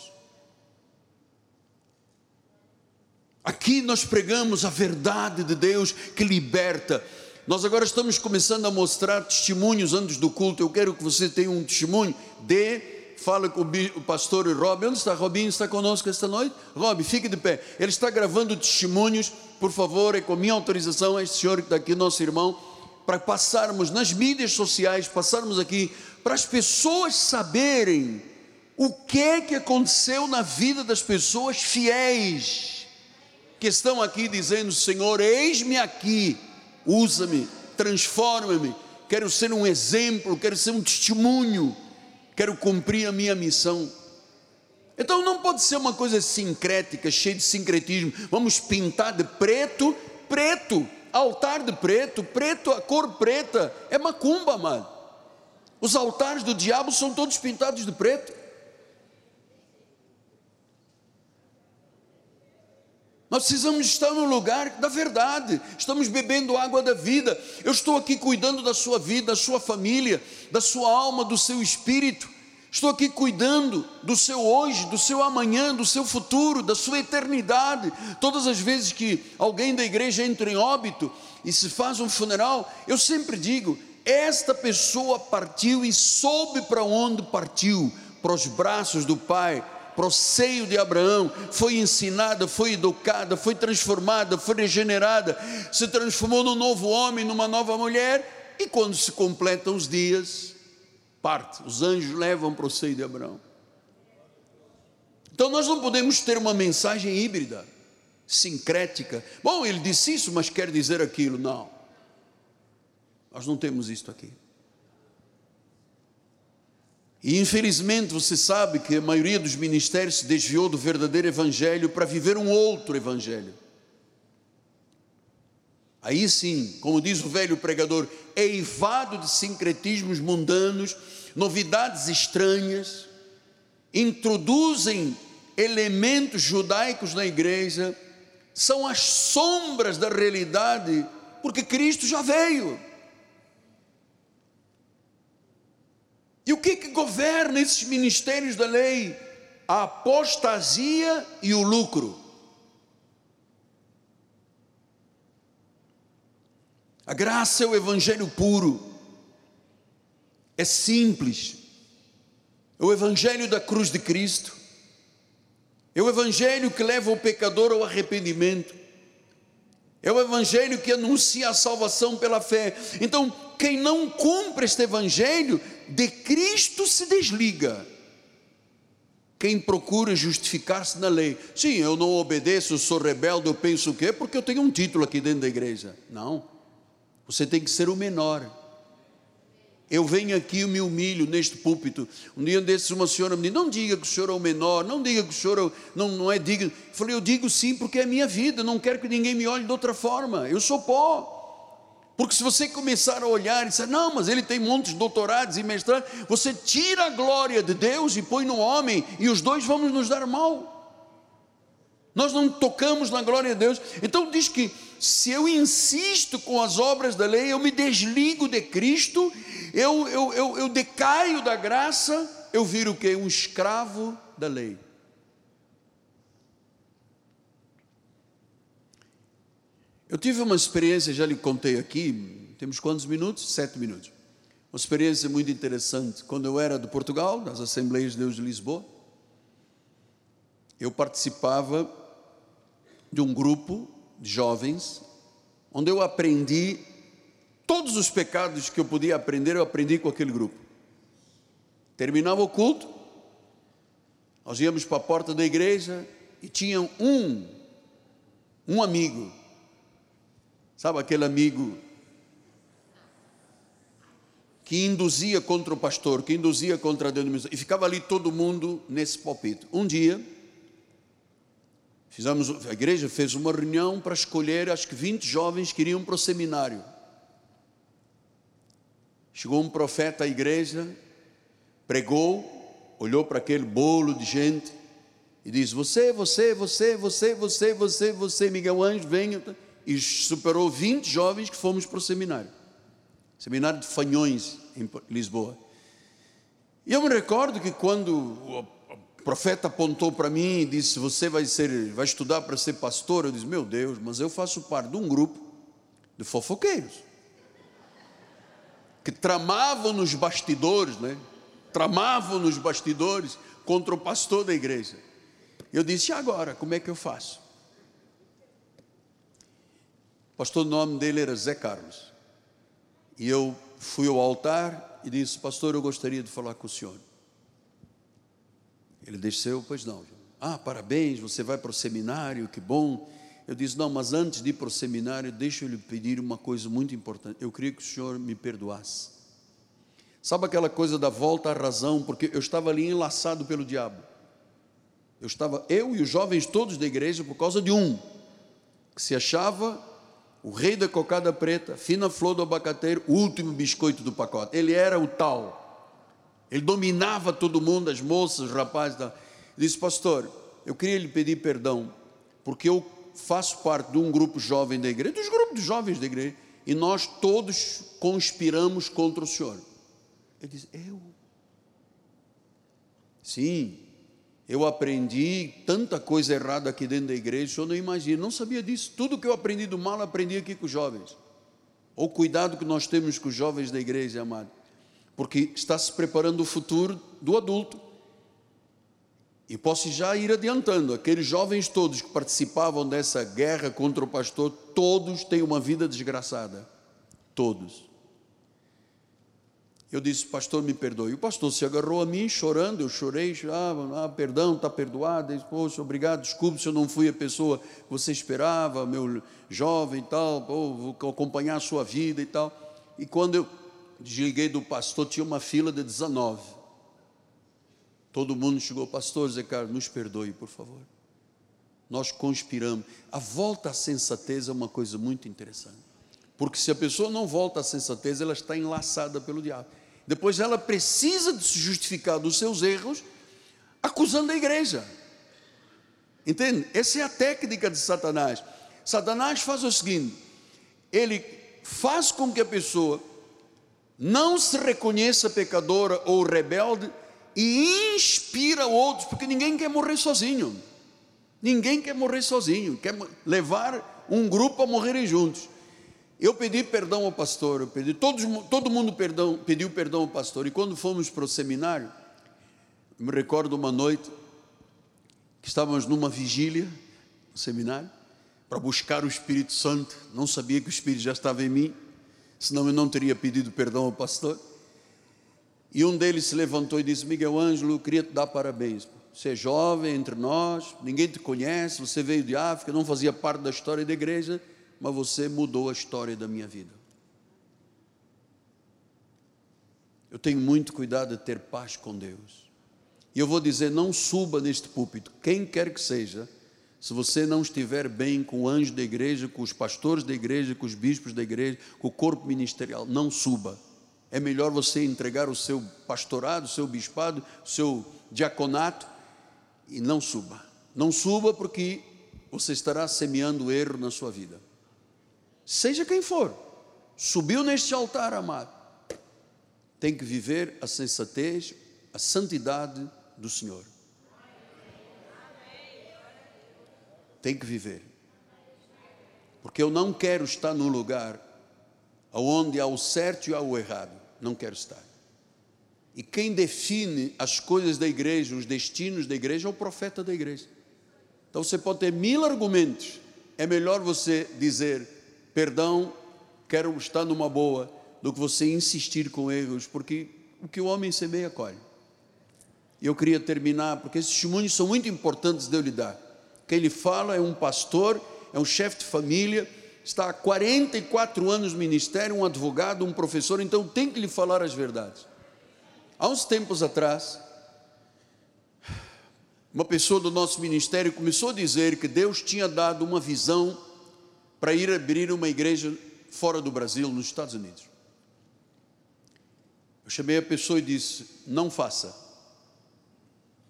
A: Aqui nós pregamos a verdade de Deus que liberta. Nós agora estamos começando a mostrar testemunhos antes do culto. Eu quero que você tenha um testemunho de fala com o pastor Rob. Onde está Robinho? Está conosco esta noite? Rob, fique de pé. Ele está gravando testemunhos, por favor, é com minha autorização, este senhor que está aqui, nosso irmão, para passarmos nas mídias sociais, passarmos aqui, para as pessoas saberem o que é que aconteceu na vida das pessoas fiéis, que estão aqui dizendo: Senhor, eis-me aqui, usa-me, transforma-me, quero ser um exemplo, quero ser um testemunho quero cumprir a minha missão. Então não pode ser uma coisa sincrética, cheia de sincretismo. Vamos pintar de preto, preto, altar de preto, preto, a cor preta, é macumba, mano. Os altares do diabo são todos pintados de preto. Nós precisamos estar no lugar da verdade. Estamos bebendo água da vida. Eu estou aqui cuidando da sua vida, da sua família, da sua alma, do seu espírito. Estou aqui cuidando do seu hoje, do seu amanhã, do seu futuro, da sua eternidade. Todas as vezes que alguém da igreja entra em óbito e se faz um funeral, eu sempre digo: esta pessoa partiu e soube para onde partiu para os braços do Pai para o seio de Abraão, foi ensinada, foi educada, foi transformada, foi regenerada, se transformou num novo homem, numa nova mulher, e quando se completam os dias, parte, os anjos levam para o seio de Abraão. Então nós não podemos ter uma mensagem híbrida, sincrética. Bom, ele disse isso, mas quer dizer aquilo. Não. Nós não temos isto aqui. E infelizmente você sabe que a maioria dos ministérios se desviou do verdadeiro evangelho para viver um outro evangelho. Aí sim, como diz o velho pregador, eivado de sincretismos mundanos, novidades estranhas, introduzem elementos judaicos na igreja, são as sombras da realidade, porque Cristo já veio. E o que que governa esses ministérios da lei? A apostasia e o lucro. A graça é o evangelho puro. É simples. É o evangelho da cruz de Cristo. É o evangelho que leva o pecador ao arrependimento. É o evangelho que anuncia a salvação pela fé. Então, quem não cumpre este evangelho, de Cristo se desliga. Quem procura justificar-se na lei, sim, eu não obedeço, sou rebelde, eu penso o quê? Porque eu tenho um título aqui dentro da igreja. Não, você tem que ser o menor. Eu venho aqui e me humilho neste púlpito. Um dia desses, uma senhora me disse: Não diga que o senhor é o menor, não diga que o senhor é não, não é digno. Eu falei: Eu digo sim, porque é minha vida, não quero que ninguém me olhe de outra forma. Eu sou pó. Porque se você começar a olhar e dizer, não, mas ele tem muitos doutorados e mestrados, você tira a glória de Deus e põe no homem, e os dois vamos nos dar mal. Nós não tocamos na glória de Deus. Então diz que se eu insisto com as obras da lei, eu me desligo de Cristo, eu, eu, eu, eu decaio da graça, eu viro o que? Um escravo da lei. Eu tive uma experiência, já lhe contei aqui, temos quantos minutos? Sete minutos. Uma experiência muito interessante. Quando eu era de Portugal, nas Assembleias de Deus de Lisboa, eu participava de um grupo de jovens, onde eu aprendi todos os pecados que eu podia aprender, eu aprendi com aquele grupo. Terminava o culto, nós íamos para a porta da igreja e tinha um, um amigo Sabe aquele amigo que induzia contra o pastor, que induzia contra a denominação, e ficava ali todo mundo nesse palpite. Um dia, fizemos, a igreja fez uma reunião para escolher, acho que 20 jovens que iriam para o seminário. Chegou um profeta à igreja, pregou, olhou para aquele bolo de gente e disse: Você, você, você, você, você, você, você, Miguel Anjo, venha e superou 20 jovens que fomos para o seminário. Seminário de Fanhões, em Lisboa. E eu me recordo que quando o profeta apontou para mim e disse: Você vai, ser, vai estudar para ser pastor? Eu disse: Meu Deus, mas eu faço parte de um grupo de fofoqueiros que tramavam nos bastidores, né? Tramavam nos bastidores contra o pastor da igreja. Eu disse: E agora, como é que eu faço? Pastor, o nome dele era Zé Carlos. E eu fui ao altar e disse: Pastor, eu gostaria de falar com o senhor. Ele desceu, pois não. Ah, parabéns, você vai para o seminário, que bom. Eu disse: Não, mas antes de ir para o seminário, deixa eu lhe pedir uma coisa muito importante. Eu queria que o senhor me perdoasse. Sabe aquela coisa da volta à razão, porque eu estava ali enlaçado pelo diabo. Eu estava, eu e os jovens todos da igreja, por causa de um, que se achava o rei da cocada preta, fina flor do abacateiro, o último biscoito do pacote. Ele era o tal. Ele dominava todo mundo, as moças, os rapazes. Da... Disse, pastor, eu queria lhe pedir perdão, porque eu faço parte de um grupo jovem da igreja, dos grupos de jovens da igreja, e nós todos conspiramos contra o senhor. Ele disse, eu? Sim, eu aprendi tanta coisa errada aqui dentro da igreja, eu não imagino, não sabia disso. Tudo que eu aprendi do mal, aprendi aqui com os jovens. O cuidado que nós temos com os jovens da igreja, amado. Porque está se preparando o futuro do adulto. E posso já ir adiantando: aqueles jovens todos que participavam dessa guerra contra o pastor, todos têm uma vida desgraçada. Todos. Eu disse, pastor, me perdoe. O pastor se agarrou a mim, chorando, eu chorei, ah, ah perdão, está perdoado. Disse, poxa, obrigado, desculpe se eu não fui a pessoa que você esperava, meu jovem e tal, pô, vou acompanhar a sua vida e tal. E quando eu desliguei do pastor, tinha uma fila de 19. Todo mundo chegou, pastor Zé Carlos, nos perdoe, por favor. Nós conspiramos. A volta à sensatez é uma coisa muito interessante. Porque se a pessoa não volta à sensatez, ela está enlaçada pelo diabo. Depois ela precisa de se justificar dos seus erros, acusando a igreja. Entende? Essa é a técnica de Satanás. Satanás faz o seguinte: ele faz com que a pessoa não se reconheça pecadora ou rebelde e inspira outros, porque ninguém quer morrer sozinho. Ninguém quer morrer sozinho, quer levar um grupo a morrerem juntos. Eu pedi perdão ao pastor, eu pedi, todos, todo mundo perdão, pediu perdão ao pastor, e quando fomos para o seminário, me recordo uma noite que estávamos numa vigília no seminário para buscar o Espírito Santo, não sabia que o Espírito já estava em mim, senão eu não teria pedido perdão ao pastor. E um deles se levantou e disse: Miguel Ângelo, queria te dar parabéns. Você é jovem entre nós, ninguém te conhece, você veio de África, não fazia parte da história da igreja, mas você mudou a história da minha vida. Eu tenho muito cuidado de ter paz com Deus. E eu vou dizer: não suba neste púlpito, quem quer que seja, se você não estiver bem com o anjo da igreja, com os pastores da igreja, com os bispos da igreja, com o corpo ministerial, não suba é melhor você entregar o seu pastorado, o seu bispado, o seu diaconato e não suba. Não suba porque você estará semeando erro na sua vida. Seja quem for, subiu neste altar, amado, tem que viver a sensatez, a santidade do Senhor. Tem que viver. Porque eu não quero estar num lugar onde há o certo e há o errado não quero estar. E quem define as coisas da igreja, os destinos da igreja, é o profeta da igreja. Então você pode ter mil argumentos. É melhor você dizer, perdão, quero estar numa boa, do que você insistir com erros, porque o que o homem semeia, colhe. Eu queria terminar, porque esses testemunhos são muito importantes de eu lhe dar. Quem lhe fala é um pastor, é um chefe de família, está há 44 anos no ministério, um advogado, um professor, então tem que lhe falar as verdades. Há uns tempos atrás, uma pessoa do nosso ministério começou a dizer que Deus tinha dado uma visão para ir abrir uma igreja fora do Brasil, nos Estados Unidos. Eu chamei a pessoa e disse: Não faça.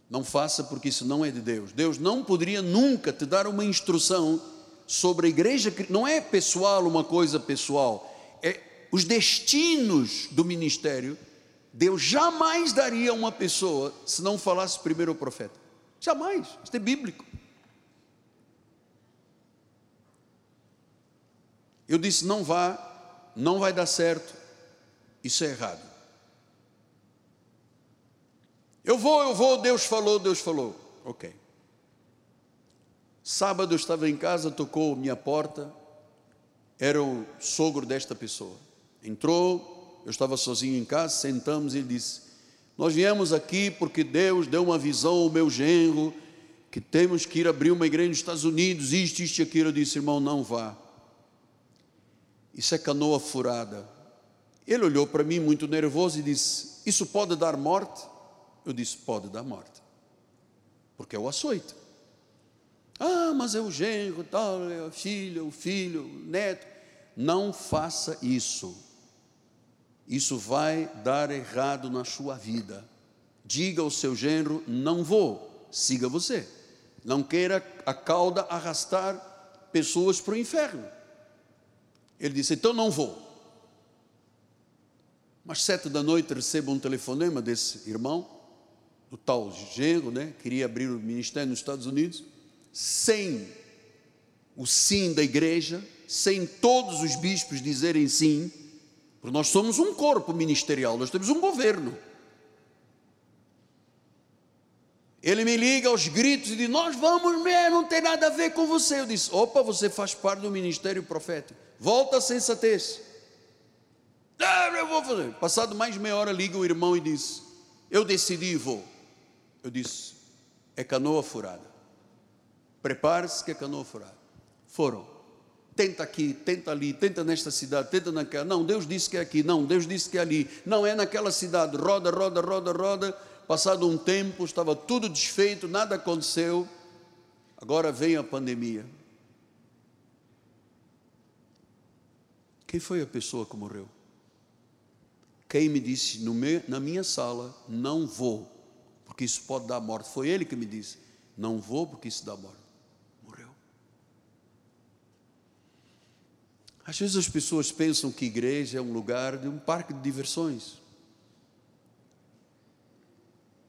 A: Não faça porque isso não é de Deus. Deus não poderia nunca te dar uma instrução sobre a igreja, não é pessoal uma coisa pessoal, é os destinos do ministério. Deus jamais daria a uma pessoa se não falasse primeiro ao profeta. Jamais, isso é bíblico. Eu disse: não vá, não vai dar certo, isso é errado. Eu vou, eu vou, Deus falou, Deus falou. Ok. Sábado eu estava em casa, tocou minha porta, era o sogro desta pessoa. Entrou, eu estava sozinho em casa, sentamos e ele disse: Nós viemos aqui porque Deus deu uma visão ao meu genro, que temos que ir abrir uma igreja nos Estados Unidos, isto, isto e aquilo. Eu disse: Irmão, não vá. Isso é canoa furada. Ele olhou para mim muito nervoso e disse: Isso pode dar morte? Eu disse: Pode dar morte, porque é o açoite. Ah, mas é o genro, tal, é a filha, o filho, o neto. Não faça isso. Isso vai dar errado na sua vida. Diga ao seu genro: não vou, siga você. Não queira a cauda arrastar pessoas para o inferno. Ele disse: então não vou. Mas sete da noite recebo um telefonema desse irmão, do tal genro, né? Queria abrir o ministério nos Estados Unidos sem o sim da igreja, sem todos os bispos dizerem sim, porque nós somos um corpo ministerial, nós temos um governo. Ele me liga aos gritos e diz: Nós vamos não tem nada a ver com você. Eu disse: Opa, você faz parte do ministério profético, volta à sensatez. Ah, eu vou fazer. Passado mais de meia hora, liga o irmão e diz: Eu decidi e vou. Eu disse: É canoa furada. Prepare-se que a canoa furada. Foram. Tenta aqui, tenta ali, tenta nesta cidade, tenta naquela. Não, Deus disse que é aqui. Não, Deus disse que é ali. Não, é naquela cidade. Roda, roda, roda, roda. Passado um tempo, estava tudo desfeito, nada aconteceu. Agora vem a pandemia. Quem foi a pessoa que morreu? Quem me disse meu, na minha sala, não vou, porque isso pode dar morte. Foi ele que me disse, não vou porque isso dá morte. Às vezes as pessoas pensam que igreja é um lugar de um parque de diversões.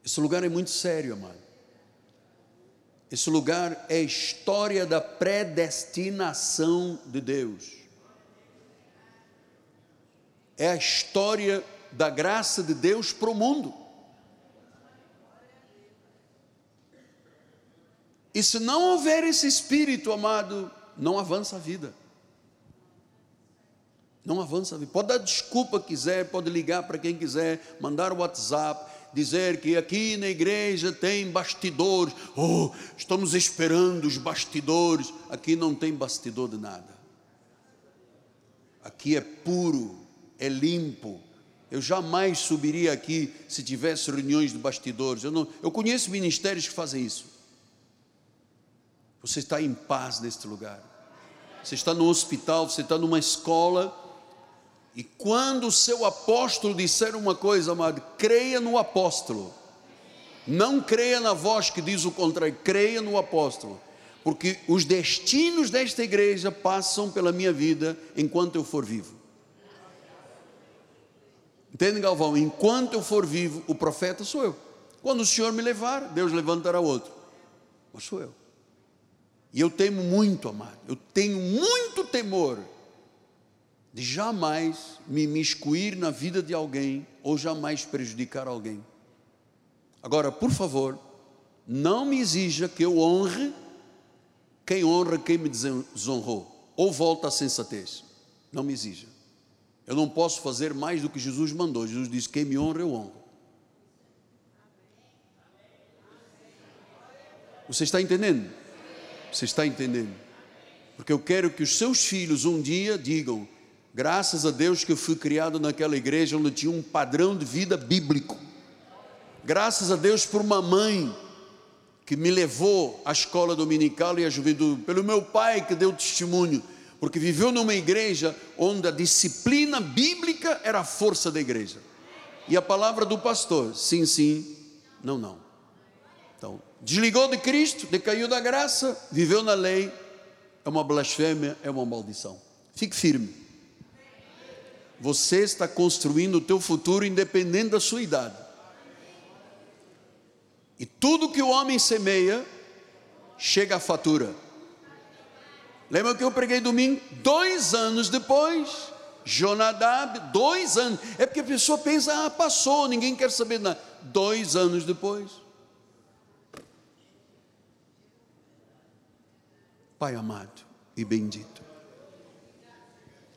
A: Esse lugar é muito sério, amado. Esse lugar é a história da predestinação de Deus. É a história da graça de Deus para o mundo. E se não houver esse espírito, amado, não avança a vida. Não avança a vida. Pode dar desculpa quiser, pode ligar para quem quiser, mandar o WhatsApp, dizer que aqui na igreja tem bastidores. Oh, estamos esperando os bastidores. Aqui não tem bastidor de nada. Aqui é puro, é limpo. Eu jamais subiria aqui se tivesse reuniões de bastidores. Eu, não, eu conheço ministérios que fazem isso. Você está em paz neste lugar. Você está no hospital, você está numa escola e quando o seu apóstolo disser uma coisa, amado, creia no apóstolo. Não creia na voz que diz o contrário, creia no apóstolo. Porque os destinos desta igreja passam pela minha vida enquanto eu for vivo. Entende, Galvão? Enquanto eu for vivo, o profeta sou eu. Quando o Senhor me levar, Deus levantará outro. Mas sou eu. E eu temo muito, amado. Eu tenho muito temor de jamais me miscuir na vida de alguém ou jamais prejudicar alguém. Agora, por favor, não me exija que eu honre quem honra quem me desonrou, ou volta à sensatez. Não me exija. Eu não posso fazer mais do que Jesus mandou. Jesus disse: quem me honra, eu honro. Você está entendendo? Você está entendendo? Porque eu quero que os seus filhos um dia digam: Graças a Deus que eu fui criado naquela igreja onde tinha um padrão de vida bíblico. Graças a Deus por uma mãe que me levou à escola dominical e à juventude, pelo meu pai que deu testemunho, porque viveu numa igreja onde a disciplina bíblica era a força da igreja. E a palavra do pastor, sim, sim, não, não. Então, desligou de Cristo, decaiu da graça, viveu na lei, é uma blasfêmia, é uma maldição. Fique firme. Você está construindo o teu futuro independente da sua idade. E tudo que o homem semeia, chega à fatura. Lembra que eu preguei domingo? Dois anos depois, Jonadab, dois anos. É porque a pessoa pensa, ah, passou, ninguém quer saber nada. Dois anos depois. Pai amado e bendito,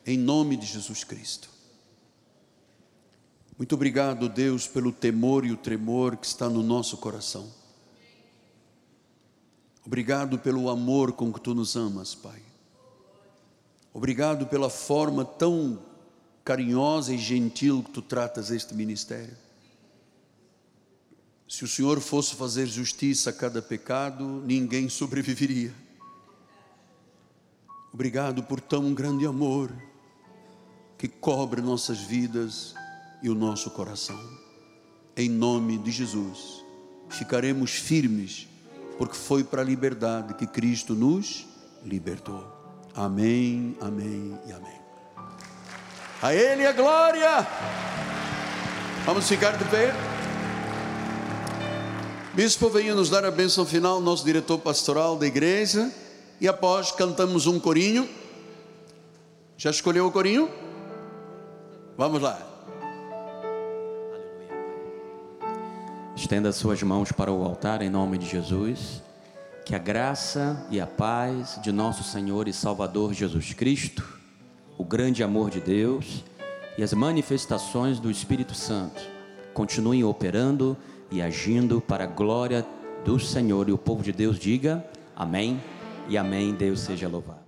A: em nome de Jesus Cristo. Muito obrigado, Deus, pelo temor e o tremor que está no nosso coração. Obrigado pelo amor com que tu nos amas, Pai. Obrigado pela forma tão carinhosa e gentil que tu tratas este ministério. Se o Senhor fosse fazer justiça a cada pecado, ninguém sobreviveria. Obrigado por tão grande amor que cobre nossas vidas e o nosso coração. Em nome de Jesus, ficaremos firmes, porque foi para a liberdade que Cristo nos libertou. Amém, amém e amém. A Ele a glória. Vamos ficar de pé. Bispo, venha nos dar a bênção final, nosso diretor pastoral da igreja. E após cantamos um corinho. Já escolheu o corinho? Vamos lá.
B: Estenda suas mãos para o altar em nome de Jesus. Que a graça e a paz de nosso Senhor e Salvador Jesus Cristo, o grande amor de Deus e as manifestações do Espírito Santo continuem operando e agindo para a glória do Senhor. E o povo de Deus diga amém e amém. Deus seja louvado.